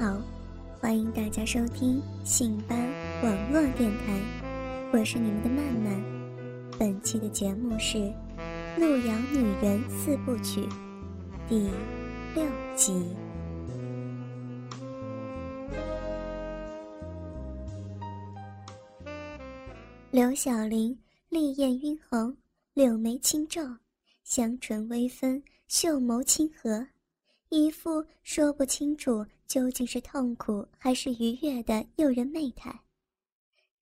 好，欢迎大家收听信吧网络电台，我是你们的曼曼。本期的节目是《路遥女人四部曲》第六集。刘晓玲丽艳晕红，柳眉轻皱，香唇微分。秀眸清和，一副说不清楚究竟是痛苦还是愉悦的诱人媚态。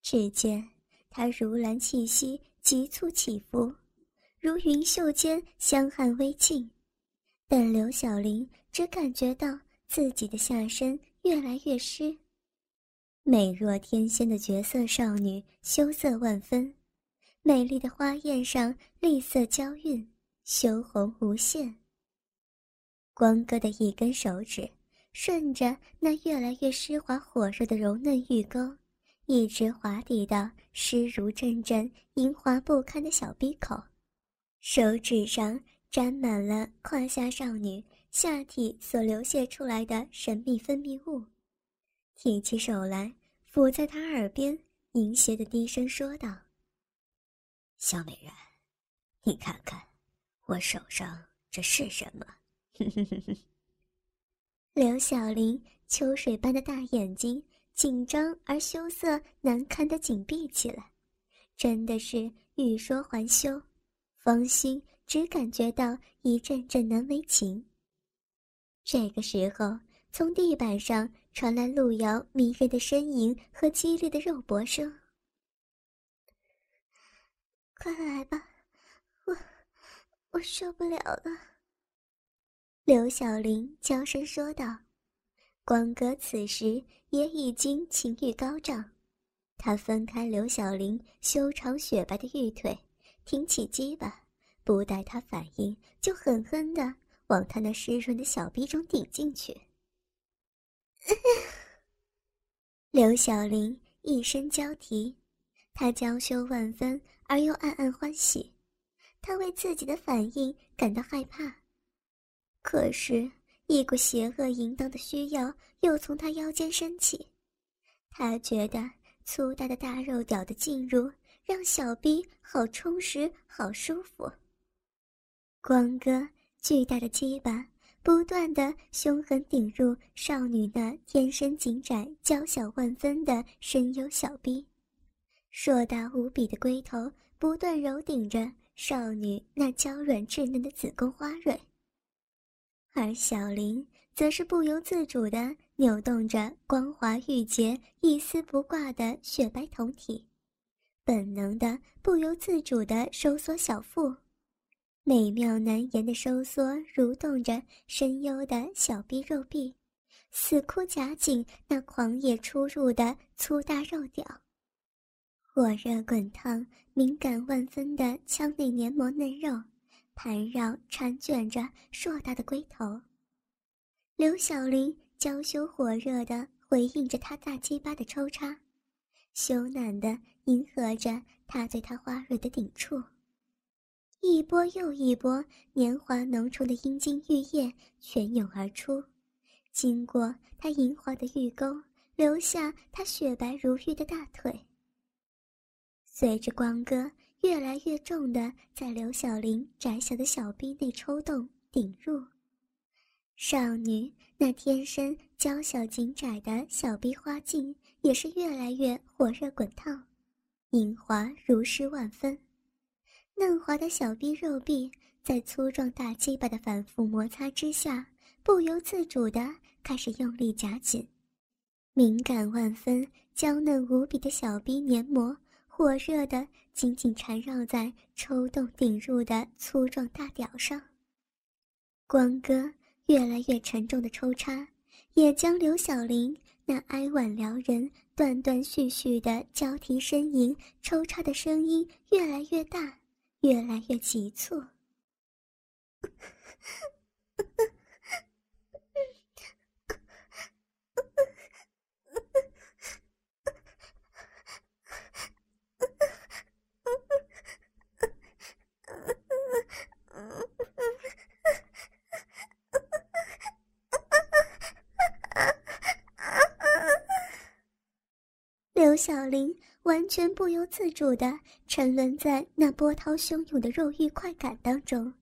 只见她如兰气息急促起伏，如云袖间香汗微浸，但刘小玲只感觉到自己的下身越来越湿。美若天仙的绝色少女，羞涩万分，美丽的花艳上丽色娇韵。羞红无限。光哥的一根手指顺着那越来越湿滑火热的柔嫩玉沟，一直滑抵到湿如阵阵、莹滑不堪的小鼻口，手指上沾满了胯下少女下体所流泻出来的神秘分泌物，提起手来抚在她耳边，淫邪的低声说道：“小美人，你看看。”我手上这是什么？刘小玲秋水般的大眼睛紧张而羞涩难堪的紧闭起来，真的是欲说还休，芳心只感觉到一阵阵难为情。这个时候，从地板上传来路遥迷人的身影和激烈的肉搏声：“快来吧，我。”我受不了了。”刘小玲娇声说道。光哥此时也已经情欲高涨，他分开刘小玲修长雪白的玉腿，挺起鸡巴，不待她反应，就狠狠地往她那湿润的小臂中顶进去。刘小玲一声娇啼，她娇羞万分而又暗暗欢喜。她为自己的反应感到害怕，可是，一股邪恶淫荡的需要又从他腰间升起。他觉得粗大的大肉屌的进入让小臂好充实、好舒服。光哥巨大的鸡巴不断的凶狠顶入少女那天生紧窄、娇小万分的深幽小臂，硕大无比的龟头不断揉顶着。少女那娇软稚嫩的子宫花蕊，而小林则是不由自主地扭动着光滑玉洁、一丝不挂的雪白胴体，本能的不由自主地收缩小腹，美妙难言的收缩蠕动着深幽的小臂肉壁，死哭夹紧那狂野出入的粗大肉屌。火热滚烫、敏感万分的腔内黏膜嫩肉，盘绕缠卷着硕大的龟头。刘小玲娇羞火热地回应着他大鸡巴的抽插，羞赧地迎合着他对他花蕊的顶触。一波又一波年华浓稠的阴茎玉液泉涌而出，经过他银滑的玉沟，留下他雪白如玉的大腿。随着光哥越来越重的在刘小玲窄小的小臂内抽动顶入，少女那天生娇小紧窄的小臂花茎也是越来越火热滚烫，莹滑如诗万分。嫩滑的小臂肉壁在粗壮大鸡巴的反复摩擦之下，不由自主地开始用力夹紧，敏感万分、娇嫩无比的小臂黏膜火热的紧紧缠绕在抽动顶入的粗壮大屌上。光哥越来越沉重的抽插，也将刘小玲那哀婉撩人、断断续续的交替呻吟、抽插的声音越来越大，越来越急促。小玲完全不由自主地沉沦在那波涛汹涌的肉欲快感当中，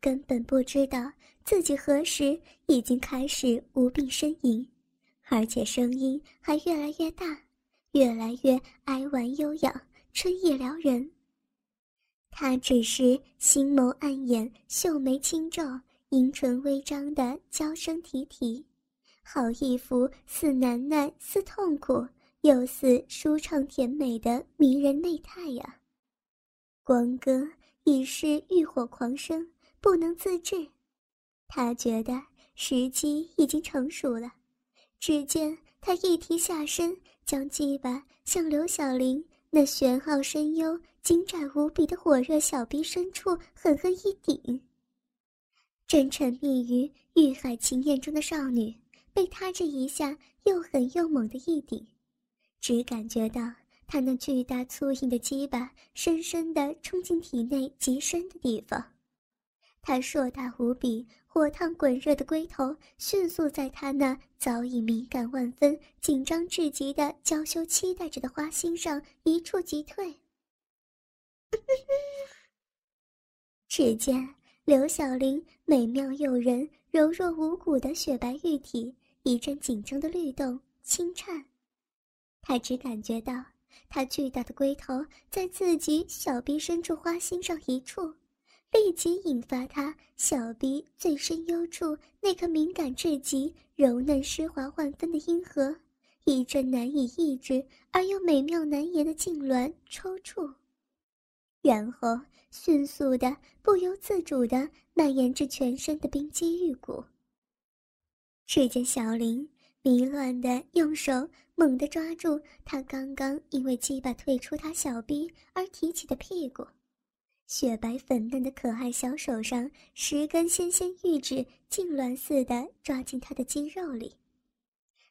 根本不知道自己何时已经开始无病呻吟，而且声音还越来越大，越来越哀婉悠扬、春意撩人。她只是星眸暗掩、秀眉轻皱、阴唇微张的娇声啼啼，好一幅似难耐似痛苦。又似舒畅甜美的迷人媚态呀！光哥已是欲火狂生，不能自制。他觉得时机已经成熟了。只见他一提下身，将鸡巴向刘小玲那玄奥深幽、精湛无比的火热小臂深处狠狠一顶。正沉迷于欲海情艳中的少女，被他这一下又狠又猛的一顶。只感觉到他那巨大粗硬的鸡巴深深地冲进体内极深的地方，他硕大无比、火烫滚热的龟头迅速在他那早已敏感万分、紧张至极的娇羞期待着的花心上一触即退。只见刘小玲美妙诱人、柔弱无骨的雪白玉体一阵紧张的律动、轻颤。他只感觉到，他巨大的龟头在自己小臂深处花心上一触，立即引发他小臂最深幽处那颗敏感至极、柔嫩湿滑万分的阴核，一阵难以抑制而又美妙难言的痉挛抽搐，然后迅速的、不由自主的蔓延至全身的冰肌玉骨。只见小林迷乱的用手。猛地抓住他刚刚因为鸡巴退出他小臂而提起的屁股，雪白粉嫩的可爱小手上十根纤纤玉指痉挛似的抓进他的肌肉里，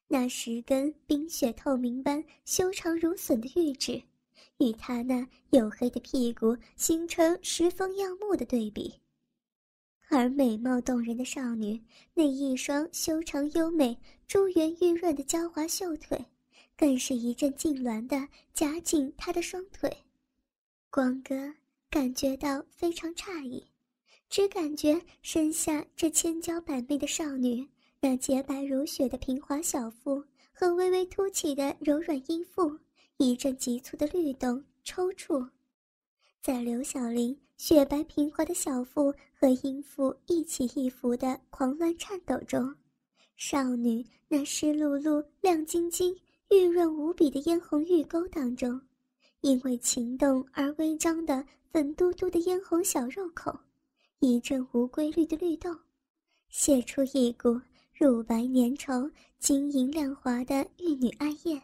那十根冰雪透明般修长如笋的玉指，与他那黝黑的屁股形成十分耀目的对比，而美貌动人的少女那一双修长优美、珠圆玉润的娇滑秀腿。更是一阵痉挛的夹紧他的双腿，光哥感觉到非常诧异，只感觉身下这千娇百媚的少女，那洁白如雪的平滑小腹和微微凸起的柔软阴腹，一阵急促的律动抽搐，在刘小玲雪白平滑的小腹和阴腹一起一伏的狂乱颤抖中，少女那湿漉漉、亮晶晶。玉润无比的嫣红玉沟当中，因为情动而微张的粉嘟嘟的嫣红小肉口，一阵无规律的律动，泄出一股乳白粘稠、晶莹亮滑的玉女爱液。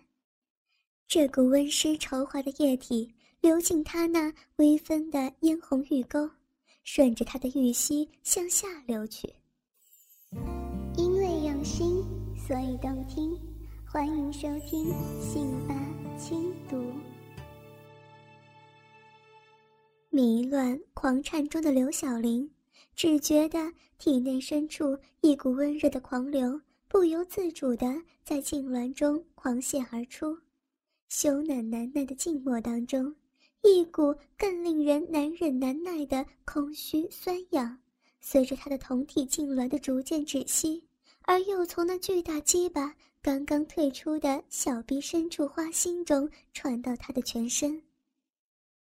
这股温湿稠滑的液体流进他那微分的嫣红玉沟，顺着他的玉溪向下流去。因为用心，所以动听。欢迎收听《信吧轻读》。迷乱狂颤中的刘小玲，只觉得体内深处一股温热的狂流，不由自主的在痉挛中狂泻而出。羞赧难耐的静默当中，一股更令人难忍难耐的空虚酸痒，随着他的酮体痉挛的逐渐止息，而又从那巨大鸡巴。刚刚退出的小臂深处花心中传到他的全身。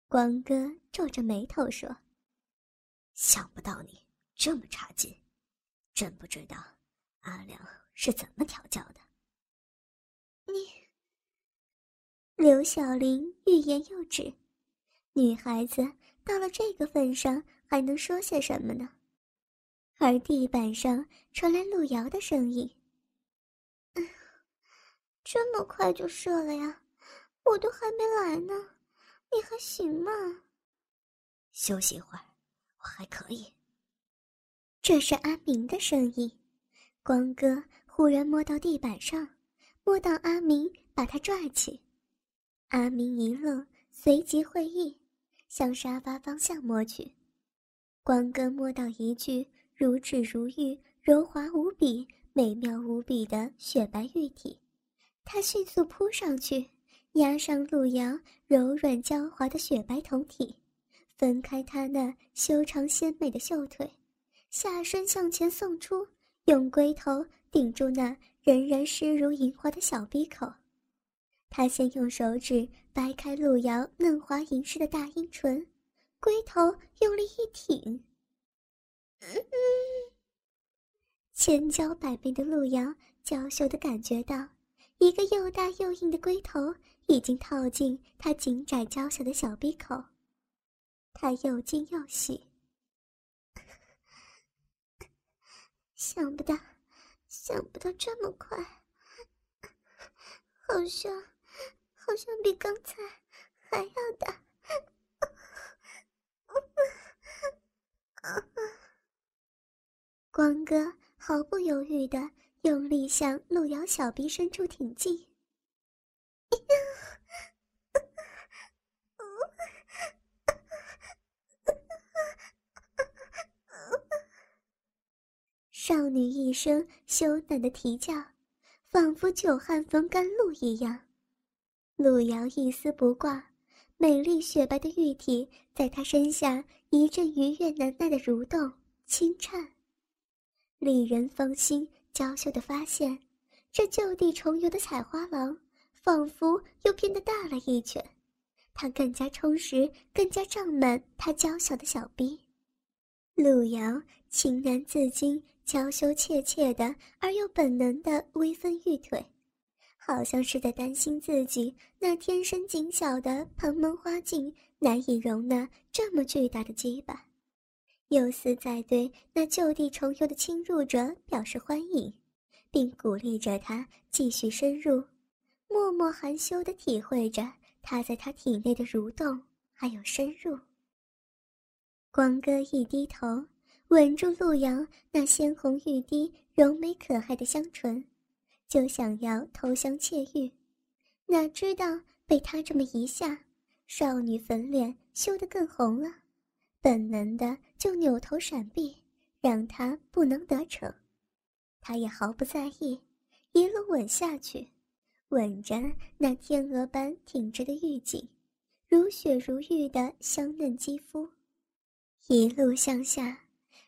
光哥皱着眉头说：“想不到你这么差劲，真不知道阿良是怎么调教的？你，刘小玲欲言又止。女孩子到了这个份上，还能说些什么呢？而地板上传来路遥的声音：“，这么快就射了呀？我都还没来呢，你还行吗？”休息一会儿，我还可以。这是阿明的声音。光哥忽然摸到地板上，摸到阿明，把他拽起。阿明一愣，随即会意。向沙发方向摸去，光哥摸到一具如纸如玉、柔滑无比、美妙无比的雪白玉体，他迅速扑上去，压上路遥柔软娇滑的雪白胴体，分开他那修长鲜美的秀腿，下身向前送出，用龟头顶住那仍然湿如银花的小鼻口。他先用手指掰开路遥嫩滑莹湿的大阴唇，龟头用力一挺，千娇百媚的路遥娇羞地感觉到，一个又大又硬的龟头已经套进他紧窄娇小的小鼻口，他又惊又喜，想不到，想不到这么快，好像。好像比刚才还要大。光哥毫不犹豫的用力向路遥小臂深处挺进。少女一声羞赧的啼叫，仿佛久旱逢甘露一样。路遥一丝不挂，美丽雪白的玉体在他身下一阵愉悦难耐的蠕动轻颤，令人芳心娇羞的发现，这就地重游的采花郎仿佛又变得大了一圈，他更加充实，更加胀满他娇小的小臂。路遥情难自禁，娇羞怯怯的而又本能的微分玉腿。好像是在担心自己那天生紧小的蓬门花径难以容纳这么巨大的羁绊，又似在对那就地重游的侵入者表示欢迎，并鼓励着他继续深入，默默含羞地体会着他在他体内的蠕动还有深入。光哥一低头，吻住陆阳那鲜红欲滴、柔美可爱的香唇。就想要偷香窃玉，哪知道被他这么一下，少女粉脸羞得更红了，本能的就扭头闪避，让他不能得逞。他也毫不在意，一路吻下去，吻着那天鹅般挺直的玉颈，如雪如玉的香嫩肌肤，一路向下，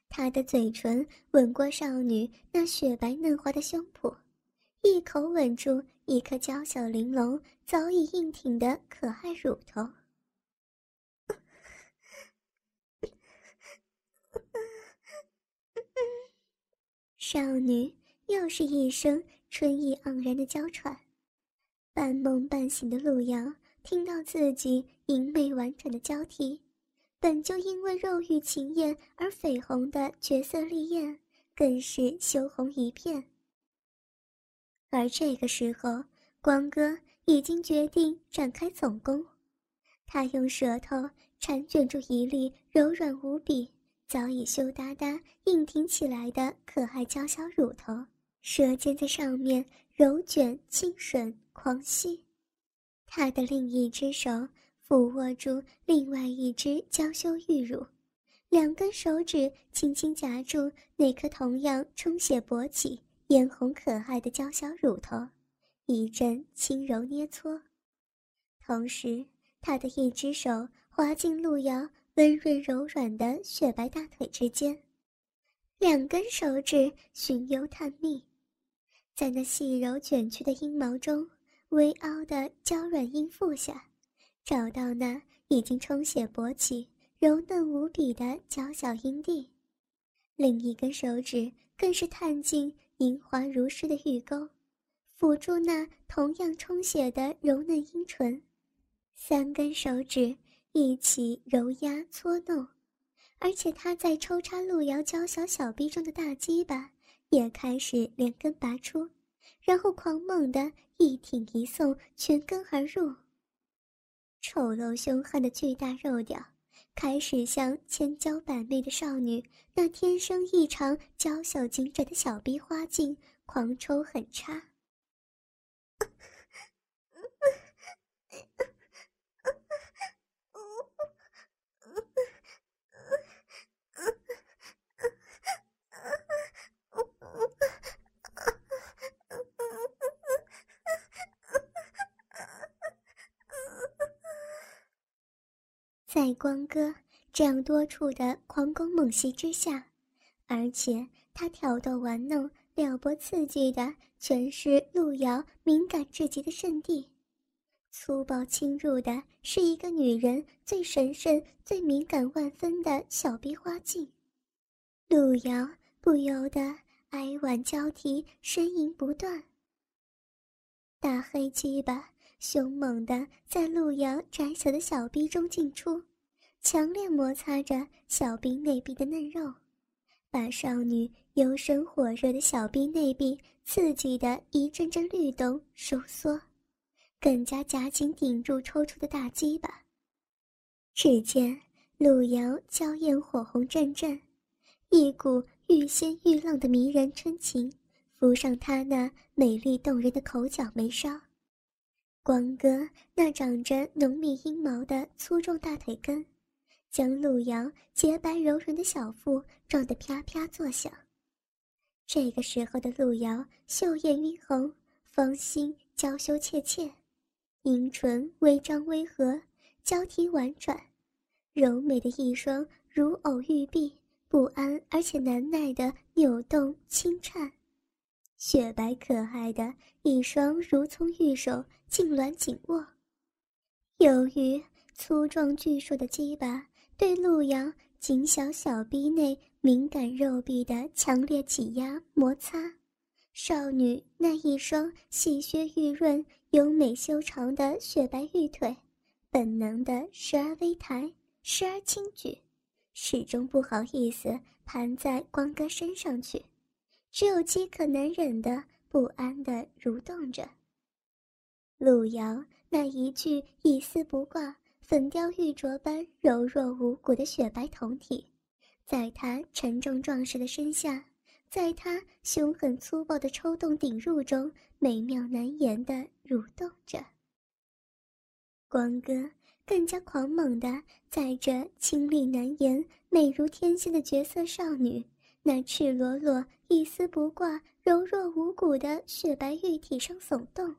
他的嘴唇吻过少女那雪白嫩滑的胸脯。一口吻住一颗娇小玲珑、早已硬挺的可爱乳头，少女又是一声春意盎然的娇喘。半梦半醒的路遥听到自己明媚婉转的娇啼，本就因为肉欲情艳而绯红的绝色丽艳，更是羞红一片。而这个时候，光哥已经决定展开总攻。他用舌头缠卷住一粒柔软无比、早已羞答答、硬挺起来的可爱娇小乳头，舌尖在上面揉卷、轻吮、狂吸。他的另一只手抚握住另外一只娇羞玉乳，两根手指轻轻夹住那颗同样充血勃起。嫣红可爱的娇小乳头，一阵轻柔捏搓，同时他的一只手滑进路遥温润柔软的雪白大腿之间，两根手指寻幽探秘，在那细柔卷曲的阴毛中，微凹的娇软阴腹下，找到那已经充血勃起、柔嫩无比的娇小阴蒂，另一根手指更是探进。莹滑如诗的玉沟，抚住那同样充血的柔嫩阴唇，三根手指一起揉压搓弄，而且他在抽插路遥娇小小臂中的大鸡巴也开始连根拔出，然后狂猛的一挺一送，全根而入。丑陋凶悍的巨大肉屌。开始像千娇百媚的少女那天生异常娇小精致的小鼻花茎狂抽狠插。在光哥这样多处的狂攻猛袭之下，而且他挑逗玩弄、撩拨刺激的全是路遥敏感至极的圣地，粗暴侵入的是一个女人最神圣、最敏感万分的小逼花茎，路遥不由得哀婉交替，呻吟不断。大黑鸡巴。凶猛地在路遥窄小的小臂中进出，强烈摩擦着小臂内壁的嫩肉，把少女幽深火热的小臂内壁刺激的一阵阵律动收缩，更加夹紧顶住抽出的大鸡巴。只见路遥娇艳火红阵阵，一股欲仙欲浪的迷人春情浮上她那美丽动人的口角眉梢。光哥那长着浓密阴毛的粗壮大腿根，将路遥洁白柔软的小腹撞得啪啪作响。这个时候的路遥秀艳晕红，芳心娇羞怯怯，阴唇微张微合，交替婉转，柔美的一双如藕玉臂，不安而且难耐的扭动轻颤。雪白可爱的一双如葱玉手痉挛紧握，由于粗壮巨硕的鸡巴对路遥紧小小臂内敏感肉壁的强烈挤压摩擦，少女那一双细削玉润、优美修长的雪白玉腿，本能的时而微抬，时而轻举，始终不好意思盘在光哥身上去。只有饥渴难忍的不安的蠕动着。路遥那一句一丝不挂、粉雕玉琢般柔弱无骨的雪白酮体，在他沉重壮实的身下，在他凶狠粗暴的抽动顶入中，美妙难言的蠕动着。光哥更加狂猛的在这清丽难言、美如天仙的绝色少女。那赤裸裸、一丝不挂、柔弱无骨的雪白玉体上耸动。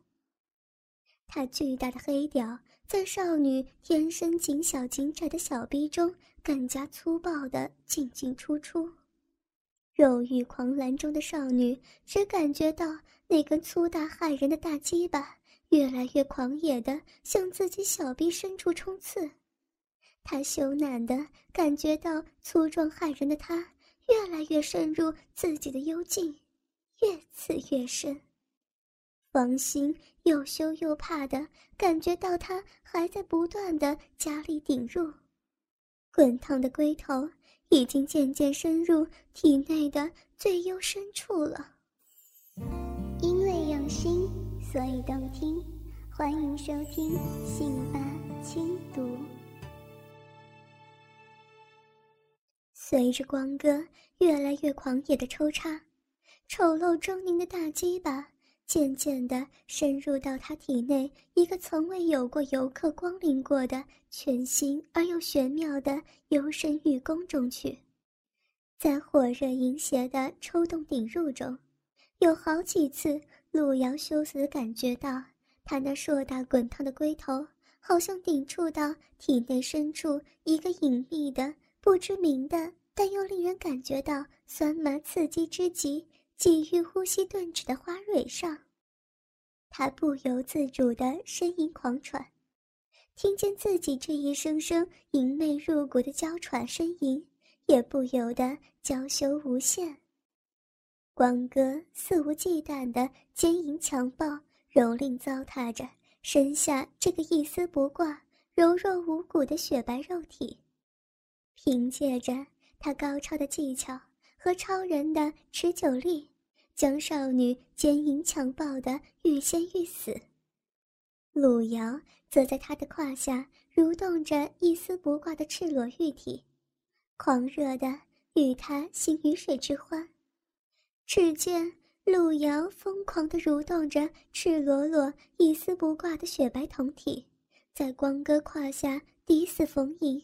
他巨大的黑屌在少女天生紧小紧窄的小臂中更加粗暴的进进出出。肉欲狂澜中的少女只感觉到那根粗大骇人的大鸡巴越来越狂野的向自己小臂深处冲刺。她羞赧的感觉到粗壮骇人的他。越来越深入自己的幽静，越刺越深。王心又羞又怕的感觉到他还在不断的加力顶入，滚烫的龟头已经渐渐深入体内的最幽深处了。因为用心，所以动听。欢迎收听《信吧轻读》。随着光哥越来越狂野的抽插，丑陋狰狞的大鸡巴渐渐地深入到他体内一个从未有过游客光临过的全新而又玄妙的幽深玉宫中去。在火热淫邪的抽动顶入中，有好几次，路遥羞涩地感觉到他那硕大滚烫的龟头好像顶触到体内深处一个隐秘的、不知名的。但又令人感觉到酸麻刺激之极，几欲呼吸顿止的花蕊上，他不由自主的呻吟狂喘，听见自己这一声声淫媚入骨的娇喘呻吟，也不由得娇羞无限。光哥肆无忌惮的奸淫强暴、蹂躏糟蹋着身下这个一丝不挂、柔弱无骨的雪白肉体，凭借着他高超的技巧和超人的持久力，将少女奸淫强暴的欲仙欲死。路遥则在他的胯下蠕动着一丝不挂的赤裸玉体，狂热的与他行鱼水之欢。只见路遥疯狂地蠕动着赤裸裸、一丝不挂的雪白酮体，在光哥胯下抵死逢迎，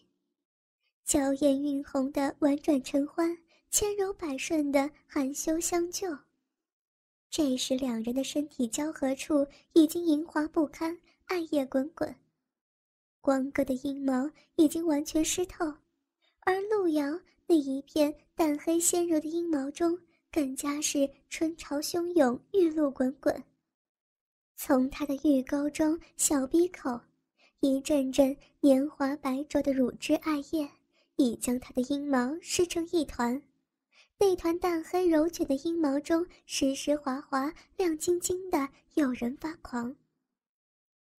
娇艳晕红的婉转承欢，千柔百顺的含羞相救。这时，两人的身体交合处已经淫滑不堪，艾叶滚滚。光哥的阴毛已经完全湿透，而路遥那一片淡黑纤柔的阴毛中，更加是春潮汹涌，玉露滚滚。从他的玉沟中、小鼻口，一阵阵年华白灼的乳汁艾叶，已将他的阴毛湿成一团。那团淡黑柔卷的阴毛中，湿湿滑滑、亮晶晶的，诱人发狂。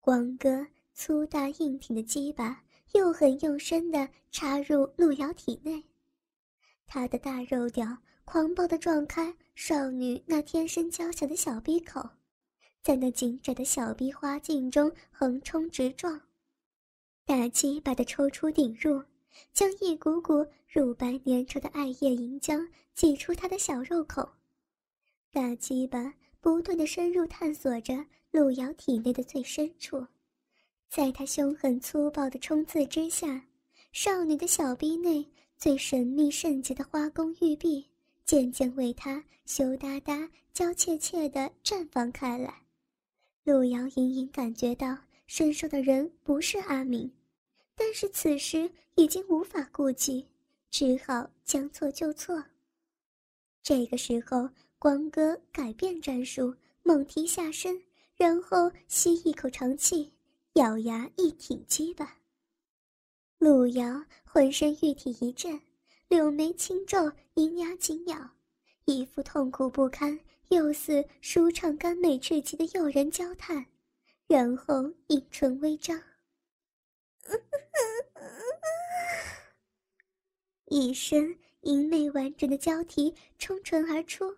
光哥粗大硬挺的鸡巴又狠又深地插入路遥体内，他的大肉屌狂暴地撞开少女那天生娇小的小鼻口，在那紧窄的小鼻花径中横冲直撞，大鸡巴的抽出顶入。将一股股乳白粘稠的艾叶银浆挤出他的小肉口，大鸡巴不断的深入探索着路遥体内的最深处，在他凶狠粗暴的冲刺之下，少女的小臂内最神秘圣洁的花宫玉臂渐渐为他羞答答、娇怯怯地绽放开来。路遥隐隐感觉到，身上的人不是阿明。但是此时已经无法顾及，只好将错就错。这个时候，光哥改变战术，猛提下身，然后吸一口长气，咬牙一挺鸡巴。路遥浑身玉体一震，柳眉轻皱，银牙紧咬，一副痛苦不堪又似舒畅甘美至极的诱人娇叹，然后阴唇微张。一声淫媚完整的娇啼冲唇而出，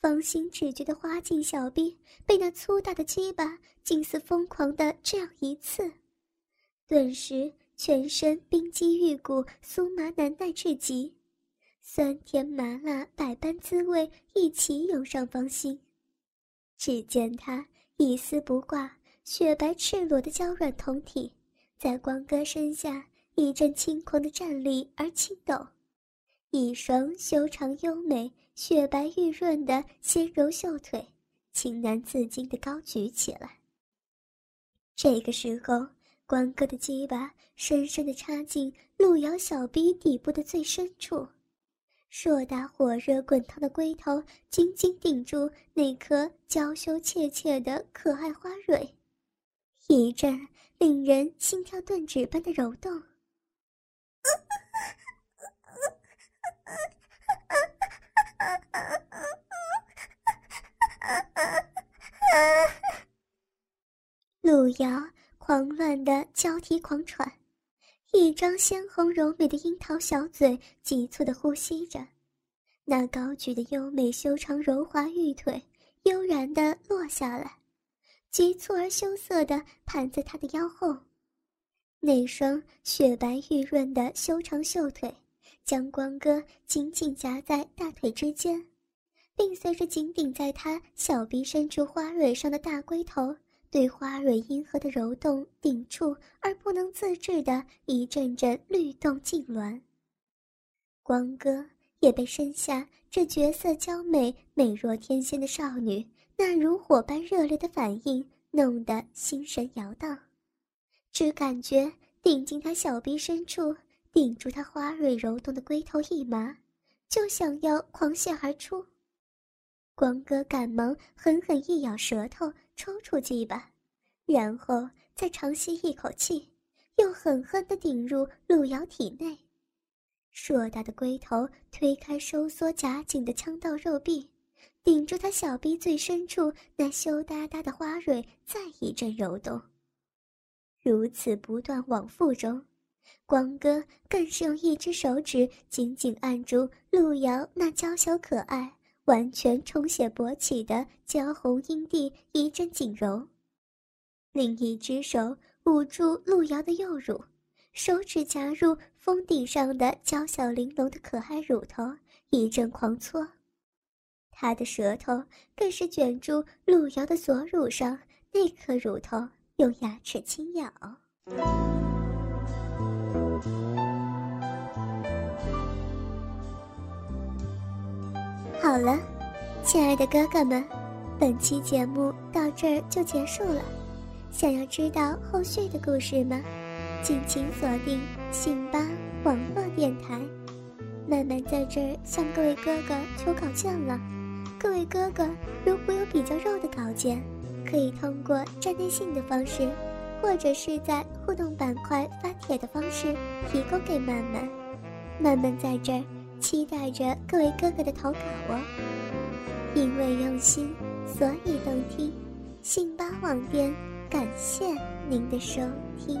芳心只觉得花茎小臂被那粗大的鸡巴近似疯狂的这样一刺，顿时全身冰肌玉骨，酥麻难耐至极，酸甜麻辣百般滋味一起涌上芳心。只见他一丝不挂、雪白赤裸的娇软酮体。在光哥身下一阵轻狂的站立而轻抖，一双修长优美、雪白玉润的纤柔秀腿，情难自禁地高举起来。这个时候，光哥的鸡巴深深地插进路遥小臂底部的最深处，硕大火热滚烫的龟头紧紧顶住那颗娇羞怯怯的可爱花蕊，一阵。令人心跳顿止般的揉动，路遥狂乱的交替狂喘，一张鲜红柔美的樱桃小嘴急促的呼吸着，那高举的优美修长柔滑玉腿悠然的落下来。急促而羞涩地盘在他的腰后，那双雪白玉润的修长秀腿将光哥紧紧夹在大腿之间，并随着紧顶在他小臂深处花蕊上的大龟头对花蕊阴核的揉动顶触而不能自制的一阵阵律动痉挛。光哥也被身下这绝色娇美、美若天仙的少女。那如火般热烈的反应，弄得心神摇荡，只感觉顶进他小臂深处，顶住他花蕊柔动的龟头一麻，就想要狂泻而出。光哥赶忙狠狠一咬舌头，抽出鸡巴，然后再长吸一口气，又狠狠地顶入路遥体内。硕大的龟头推开收缩夹紧的腔道肉壁。顶住他小臂最深处那羞答答的花蕊，再一阵揉动。如此不断往复中，光哥更是用一只手指紧紧按住路遥那娇小可爱、完全充血勃起的娇红阴蒂，一阵紧揉。另一只手捂住路遥的右乳，手指夹入峰顶上的娇小玲珑的可爱乳头，一阵狂搓。他的舌头更是卷住路遥的左乳上那颗乳头，用牙齿轻咬。好了，亲爱的哥哥们，本期节目到这儿就结束了。想要知道后续的故事吗？敬请锁定信吧网络电台。曼曼在这儿向各位哥哥求稿件了。各位哥哥，如果有比较肉的稿件，可以通过站内信的方式，或者是在互动板块发帖的方式提供给曼曼。曼曼在这儿期待着各位哥哥的投稿哦。因为用心，所以动听。信吧网店，感谢您的收听。